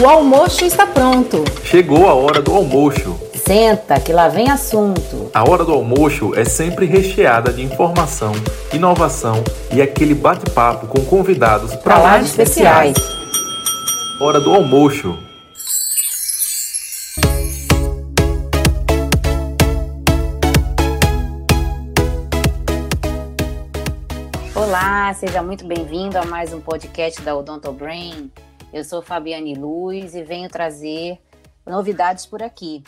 O almoço está pronto. Chegou a hora do almoço. Senta, que lá vem assunto. A hora do almoço é sempre recheada de informação, inovação e aquele bate-papo com convidados para lá de especiais. Hora do almoço. Olá, seja muito bem-vindo a mais um podcast da Odonto Brain. Eu sou Fabiane Luz e venho trazer novidades por aqui.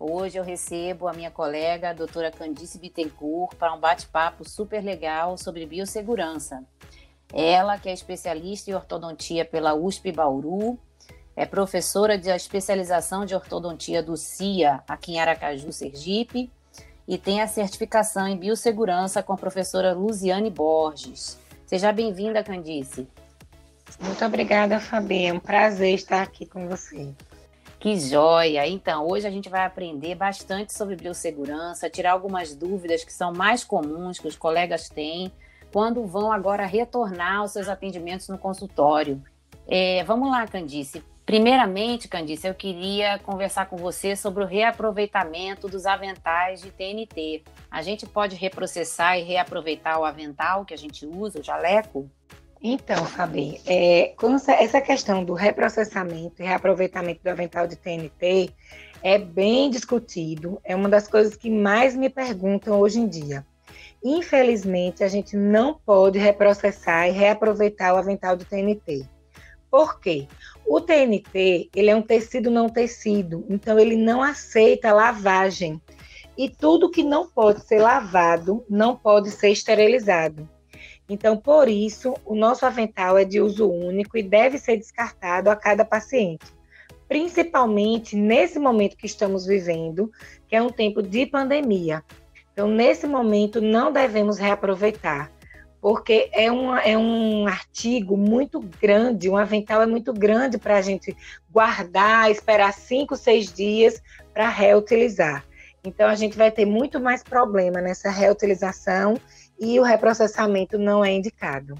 Hoje eu recebo a minha colega, a doutora Candice Bittencourt, para um bate-papo super legal sobre biossegurança. Ela, que é especialista em ortodontia pela USP Bauru, é professora de especialização de ortodontia do CIA aqui em Aracaju, Sergipe, e tem a certificação em biossegurança com a professora Luziane Borges. Seja bem-vinda, Candice. Muito obrigada, Fabi. É um prazer estar aqui com você. Que joia! Então, hoje a gente vai aprender bastante sobre biossegurança, tirar algumas dúvidas que são mais comuns que os colegas têm quando vão agora retornar aos seus atendimentos no consultório. É, vamos lá, Candice. Primeiramente, Candice, eu queria conversar com você sobre o reaproveitamento dos aventais de TNT. A gente pode reprocessar e reaproveitar o avental que a gente usa, o jaleco? Então, Fabi, é, essa questão do reprocessamento e reaproveitamento do avental de TNT é bem discutido, é uma das coisas que mais me perguntam hoje em dia. Infelizmente, a gente não pode reprocessar e reaproveitar o avental de TNT. Por quê? O TNT, ele é um tecido não tecido, então ele não aceita lavagem. E tudo que não pode ser lavado não pode ser esterilizado. Então, por isso, o nosso avental é de uso único e deve ser descartado a cada paciente, principalmente nesse momento que estamos vivendo, que é um tempo de pandemia. Então, nesse momento, não devemos reaproveitar, porque é um, é um artigo muito grande, um avental é muito grande para a gente guardar, esperar cinco, seis dias para reutilizar. Então, a gente vai ter muito mais problema nessa reutilização e o reprocessamento não é indicado.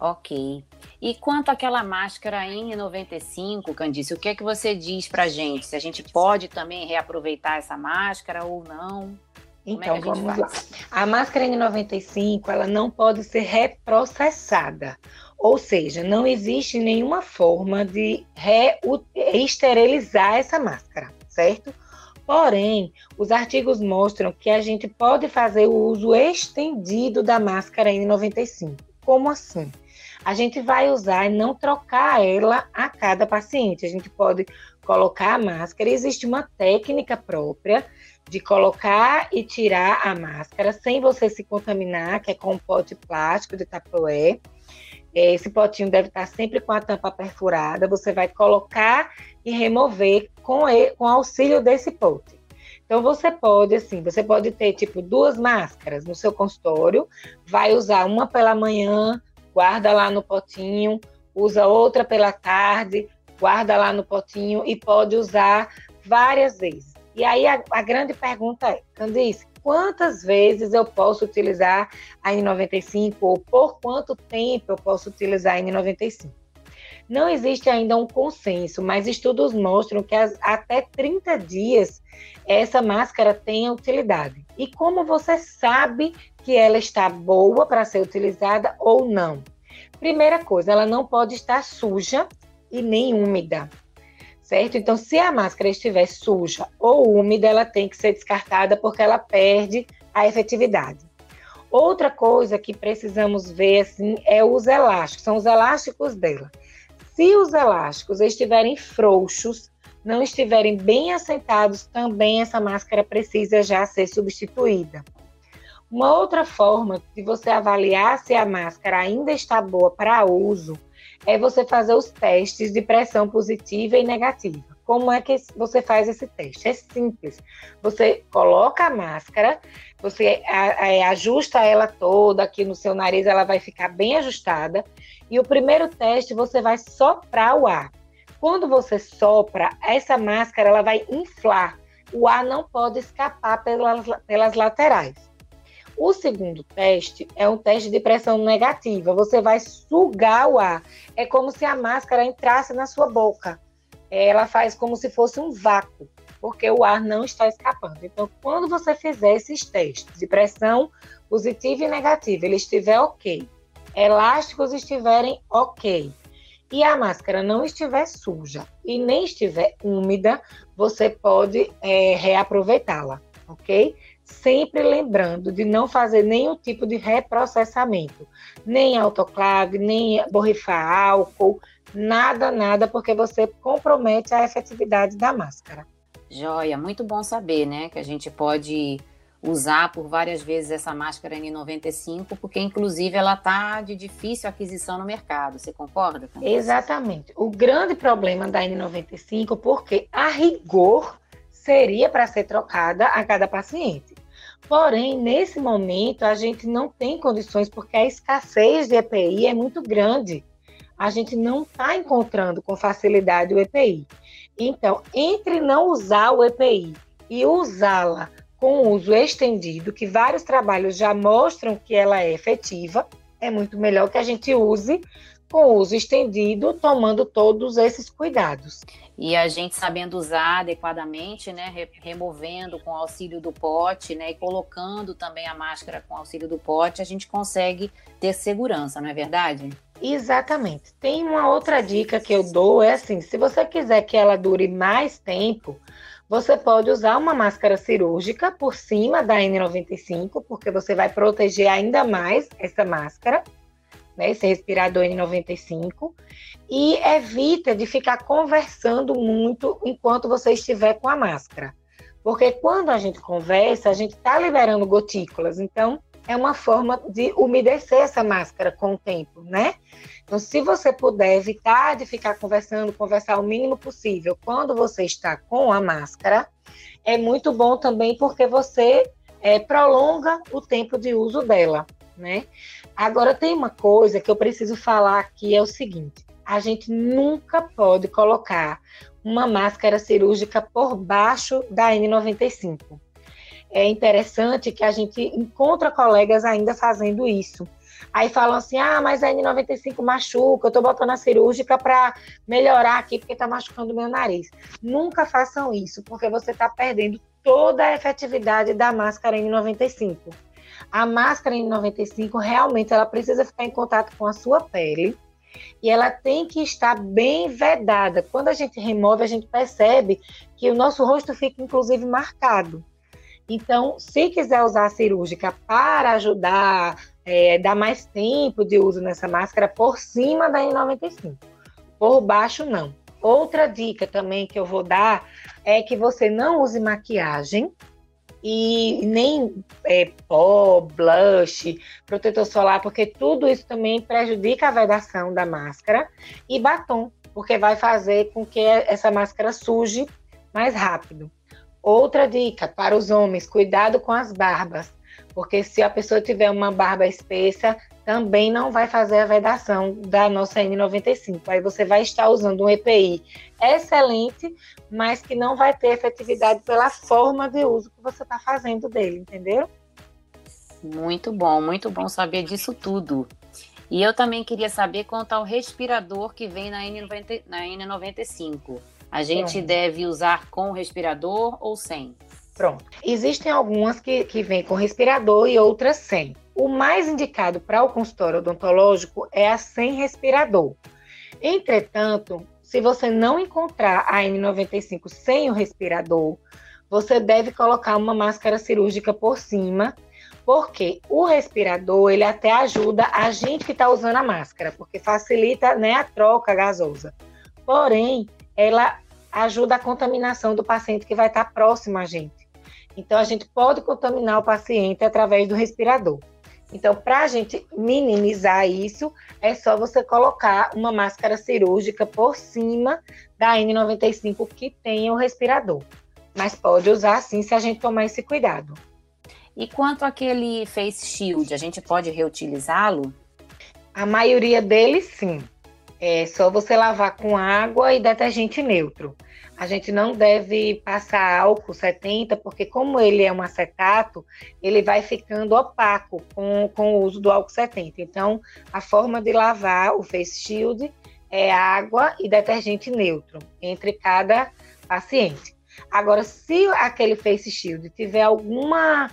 Ok. E quanto àquela máscara N95, Candice, o que é que você diz para gente? Se a gente pode também reaproveitar essa máscara ou não? É então, é vamos lá. A máscara N95, ela não pode ser reprocessada. Ou seja, não existe nenhuma forma de reesterilizar essa máscara, certo? Porém, os artigos mostram que a gente pode fazer o uso estendido da máscara N95. Como assim? A gente vai usar e não trocar ela a cada paciente. A gente pode colocar a máscara. Existe uma técnica própria de colocar e tirar a máscara sem você se contaminar, que é com um pote plástico de tapoé. Esse potinho deve estar sempre com a tampa perfurada. Você vai colocar e remover com, ele, com auxílio desse pote. Então você pode, assim, você pode ter tipo duas máscaras no seu consultório, vai usar uma pela manhã, guarda lá no potinho, usa outra pela tarde, guarda lá no potinho e pode usar várias vezes. E aí a, a grande pergunta é, Candice, quantas vezes eu posso utilizar a N95 ou por quanto tempo eu posso utilizar a N95? Não existe ainda um consenso, mas estudos mostram que as, até 30 dias essa máscara tem utilidade. E como você sabe que ela está boa para ser utilizada ou não? Primeira coisa, ela não pode estar suja e nem úmida certo? Então, se a máscara estiver suja ou úmida, ela tem que ser descartada porque ela perde a efetividade. Outra coisa que precisamos ver assim é os elásticos, são os elásticos dela. Se os elásticos estiverem frouxos, não estiverem bem assentados, também essa máscara precisa já ser substituída. Uma outra forma de você avaliar se a máscara ainda está boa para uso é você fazer os testes de pressão positiva e negativa. Como é que você faz esse teste? É simples. Você coloca a máscara, você ajusta ela toda aqui no seu nariz, ela vai ficar bem ajustada. E o primeiro teste você vai soprar o ar. Quando você sopra, essa máscara ela vai inflar. O ar não pode escapar pelas, pelas laterais. O segundo teste é um teste de pressão negativa. Você vai sugar o ar. É como se a máscara entrasse na sua boca. Ela faz como se fosse um vácuo, porque o ar não está escapando. Então, quando você fizer esses testes de pressão positiva e negativa, ele estiver ok, elásticos estiverem ok, e a máscara não estiver suja e nem estiver úmida, você pode é, reaproveitá-la, ok? Sempre lembrando de não fazer nenhum tipo de reprocessamento, nem autoclave, nem borrifar álcool, nada, nada, porque você compromete a efetividade da máscara. Joia, muito bom saber, né, que a gente pode usar por várias vezes essa máscara N95, porque inclusive ela está de difícil aquisição no mercado. Você concorda? Com Exatamente. O grande problema da N95, porque a rigor seria para ser trocada a cada paciente. Porém, nesse momento, a gente não tem condições, porque a escassez de EPI é muito grande. A gente não está encontrando com facilidade o EPI. Então, entre não usar o EPI e usá-la com uso estendido, que vários trabalhos já mostram que ela é efetiva, é muito melhor que a gente use com uso estendido, tomando todos esses cuidados. E a gente sabendo usar adequadamente, né, removendo com auxílio do pote, né, e colocando também a máscara com auxílio do pote, a gente consegue ter segurança, não é verdade? Exatamente. Tem uma outra dica que eu dou, é assim, se você quiser que ela dure mais tempo, você pode usar uma máscara cirúrgica por cima da N95, porque você vai proteger ainda mais essa máscara né, esse respirador N95, e evita de ficar conversando muito enquanto você estiver com a máscara. Porque quando a gente conversa, a gente está liberando gotículas, então é uma forma de umedecer essa máscara com o tempo, né? Então, se você puder evitar de ficar conversando, conversar o mínimo possível quando você está com a máscara, é muito bom também porque você é, prolonga o tempo de uso dela, né? Agora tem uma coisa que eu preciso falar aqui é o seguinte: a gente nunca pode colocar uma máscara cirúrgica por baixo da N95. É interessante que a gente encontra colegas ainda fazendo isso. Aí falam assim: ah, mas a N95 machuca, eu tô botando a cirúrgica para melhorar aqui porque tá machucando meu nariz. Nunca façam isso, porque você está perdendo toda a efetividade da máscara N95. A máscara N95 realmente ela precisa ficar em contato com a sua pele e ela tem que estar bem vedada. Quando a gente remove, a gente percebe que o nosso rosto fica inclusive marcado. Então, se quiser usar a cirúrgica para ajudar, é, dar mais tempo de uso nessa máscara por cima da N95, por baixo não. Outra dica também que eu vou dar é que você não use maquiagem e nem é, pó, blush, protetor solar, porque tudo isso também prejudica a vedação da máscara e batom, porque vai fazer com que essa máscara suje mais rápido. Outra dica para os homens: cuidado com as barbas, porque se a pessoa tiver uma barba espessa, também não vai fazer a vedação da nossa N95. Aí você vai estar usando um EPI excelente, mas que não vai ter efetividade pela forma de uso que você está fazendo dele, entendeu? Muito bom, muito bom saber disso tudo. E eu também queria saber quanto ao respirador que vem na, N90, na N95. A gente deve usar com respirador ou sem? Pronto. Existem algumas que, que vêm com respirador e outras sem. O mais indicado para o consultório odontológico é a sem respirador. Entretanto, se você não encontrar a N95 sem o respirador, você deve colocar uma máscara cirúrgica por cima, porque o respirador ele até ajuda a gente que está usando a máscara, porque facilita né, a troca gasosa. Porém, ela ajuda a contaminação do paciente que vai estar tá próximo a gente. Então, a gente pode contaminar o paciente através do respirador. Então, para a gente minimizar isso, é só você colocar uma máscara cirúrgica por cima da N95 que tenha o respirador. Mas pode usar sim se a gente tomar esse cuidado. E quanto àquele face shield, a gente pode reutilizá-lo? A maioria deles sim. É só você lavar com água e detergente neutro. A gente não deve passar álcool 70, porque como ele é um acetato, ele vai ficando opaco com, com o uso do álcool 70. Então, a forma de lavar o face shield é água e detergente neutro entre cada paciente. Agora, se aquele face shield tiver alguma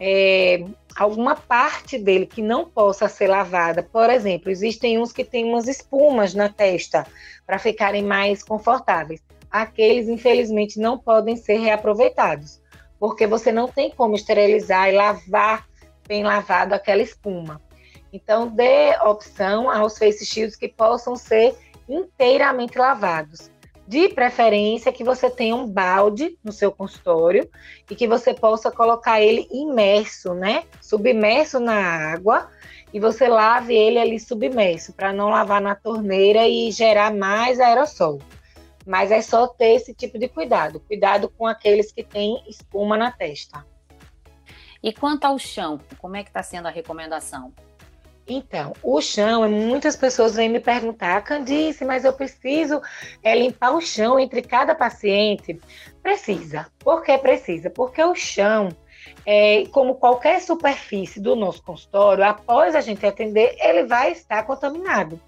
é, alguma parte dele que não possa ser lavada. Por exemplo, existem uns que têm umas espumas na testa para ficarem mais confortáveis. Aqueles, infelizmente, não podem ser reaproveitados, porque você não tem como esterilizar e lavar bem lavado aquela espuma. Então, dê opção aos face shields que possam ser inteiramente lavados. De preferência que você tenha um balde no seu consultório e que você possa colocar ele imerso, né? Submerso na água e você lave ele ali submerso, para não lavar na torneira e gerar mais aerossol. Mas é só ter esse tipo de cuidado. Cuidado com aqueles que têm espuma na testa. E quanto ao chão, como é que está sendo a recomendação? Então, o chão, muitas pessoas vêm me perguntar, Candice, mas eu preciso é, limpar o chão entre cada paciente? Precisa. Por que precisa? Porque o chão, é, como qualquer superfície do nosso consultório, após a gente atender, ele vai estar contaminado.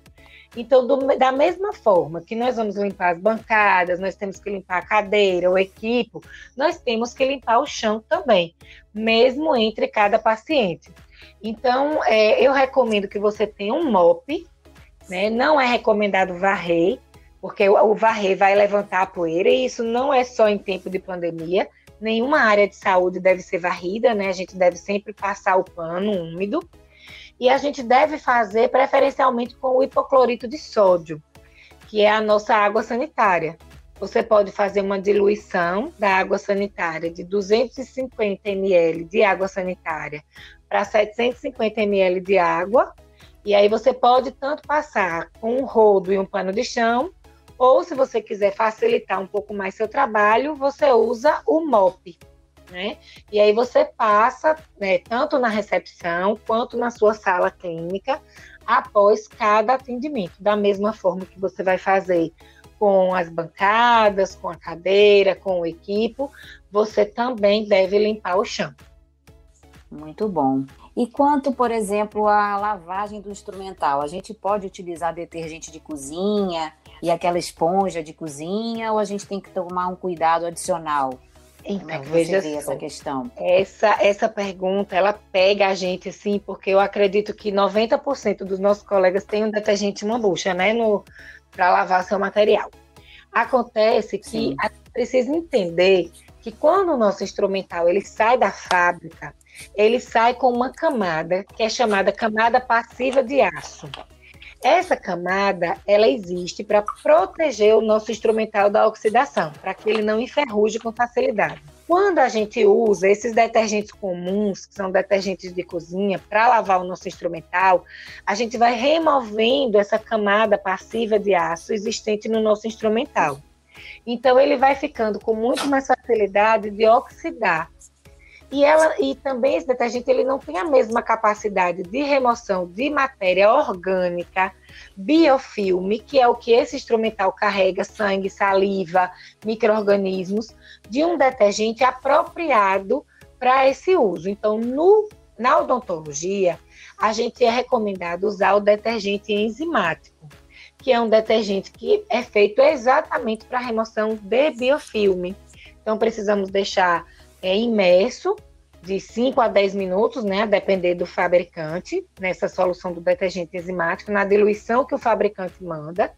Então, do, da mesma forma que nós vamos limpar as bancadas, nós temos que limpar a cadeira, o equipo, nós temos que limpar o chão também, mesmo entre cada paciente. Então, é, eu recomendo que você tenha um mop, né? Não é recomendado varrer, porque o, o varrer vai levantar a poeira, e isso não é só em tempo de pandemia. Nenhuma área de saúde deve ser varrida, né? A gente deve sempre passar o pano úmido. E a gente deve fazer preferencialmente com o hipoclorito de sódio, que é a nossa água sanitária. Você pode fazer uma diluição da água sanitária de 250 ml de água sanitária para 750 ml de água. E aí você pode tanto passar com um rodo e um pano de chão, ou se você quiser facilitar um pouco mais seu trabalho, você usa o mop, né? E aí você passa, né, tanto na recepção quanto na sua sala clínica, após cada atendimento, da mesma forma que você vai fazer com as bancadas, com a cadeira, com o equipo, você também deve limpar o chão. Muito bom. E quanto, por exemplo, à lavagem do instrumental, a gente pode utilizar detergente de cozinha e aquela esponja de cozinha ou a gente tem que tomar um cuidado adicional? Então, Como é que veja vê essa questão? Essa, essa pergunta, ela pega a gente, assim, porque eu acredito que 90% dos nossos colegas têm um detergente uma bucha, né, para lavar seu material. Acontece que Sim. a gente precisa entender que quando o nosso instrumental ele sai da fábrica, ele sai com uma camada que é chamada camada passiva de aço. Essa camada, ela existe para proteger o nosso instrumental da oxidação, para que ele não enferruje com facilidade. Quando a gente usa esses detergentes comuns, que são detergentes de cozinha, para lavar o nosso instrumental, a gente vai removendo essa camada passiva de aço existente no nosso instrumental. Então ele vai ficando com muito mais facilidade de oxidar e, ela, e também esse detergente ele não tem a mesma capacidade de remoção de matéria orgânica, biofilme, que é o que esse instrumental carrega, sangue, saliva, micro-organismos, de um detergente apropriado para esse uso. Então, no, na odontologia, a gente é recomendado usar o detergente enzimático, que é um detergente que é feito exatamente para remoção de biofilme. Então, precisamos deixar é imerso de 5 a 10 minutos, né, a depender do fabricante, nessa solução do detergente enzimático, na diluição que o fabricante manda,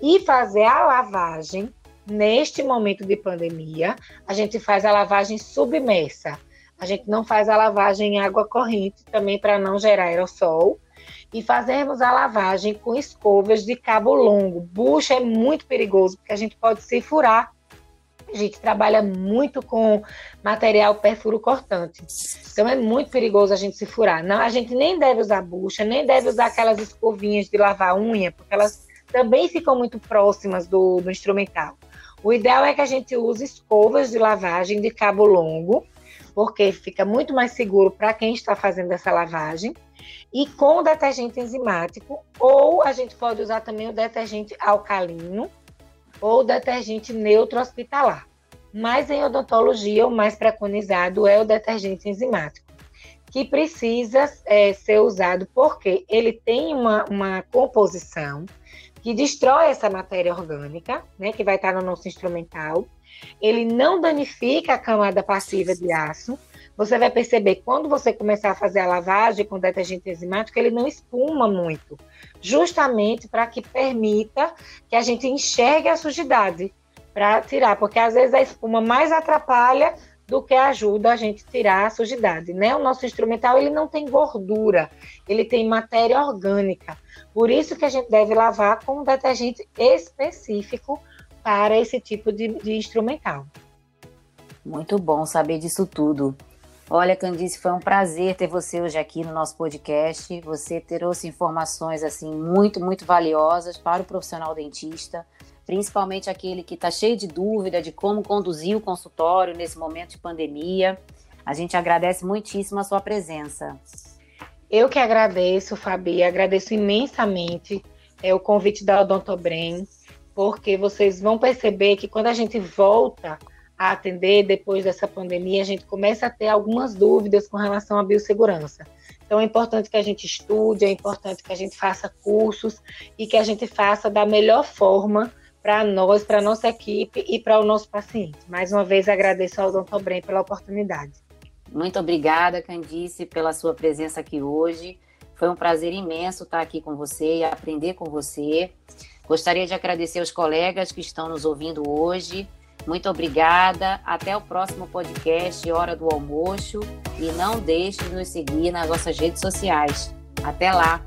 e fazer a lavagem. Neste momento de pandemia, a gente faz a lavagem submersa. A gente não faz a lavagem em água corrente, também para não gerar aerossol. E fazemos a lavagem com escovas de cabo longo. Bucha é muito perigoso, porque a gente pode se furar a gente trabalha muito com material perfuro cortante. Então é muito perigoso a gente se furar. Não, a gente nem deve usar bucha, nem deve usar aquelas escovinhas de lavar unha, porque elas também ficam muito próximas do, do instrumental. O ideal é que a gente use escovas de lavagem de cabo longo, porque fica muito mais seguro para quem está fazendo essa lavagem. e com detergente enzimático, ou a gente pode usar também o detergente alcalino ou detergente neutro hospitalar. Mas em odontologia, o mais preconizado é o detergente enzimático, que precisa é, ser usado porque ele tem uma, uma composição que destrói essa matéria orgânica, né, que vai estar no nosso instrumental. Ele não danifica a camada passiva de aço. Você vai perceber quando você começar a fazer a lavagem com detergente enzimático, ele não espuma muito, justamente para que permita que a gente enxergue a sujidade para tirar, porque às vezes a espuma mais atrapalha do que ajuda a gente tirar a sujidade, né? O nosso instrumental ele não tem gordura, ele tem matéria orgânica. Por isso que a gente deve lavar com um detergente específico para esse tipo de, de instrumental. Muito bom saber disso tudo. Olha, Candice, foi um prazer ter você hoje aqui no nosso podcast. Você trouxe informações assim muito, muito valiosas para o profissional dentista principalmente aquele que está cheio de dúvida de como conduzir o consultório nesse momento de pandemia. A gente agradece muitíssimo a sua presença. Eu que agradeço, Fabi, agradeço imensamente é, o convite da Odontobrem, porque vocês vão perceber que quando a gente volta a atender depois dessa pandemia, a gente começa a ter algumas dúvidas com relação à biossegurança. Então é importante que a gente estude, é importante que a gente faça cursos e que a gente faça da melhor forma para nós, para nossa equipe e para o nosso paciente. Mais uma vez agradeço ao Dr. Brem pela oportunidade. Muito obrigada, Candice, pela sua presença aqui hoje. Foi um prazer imenso estar aqui com você e aprender com você. Gostaria de agradecer aos colegas que estão nos ouvindo hoje. Muito obrigada. Até o próximo podcast Hora do Almoço. E não deixe de nos seguir nas nossas redes sociais. Até lá!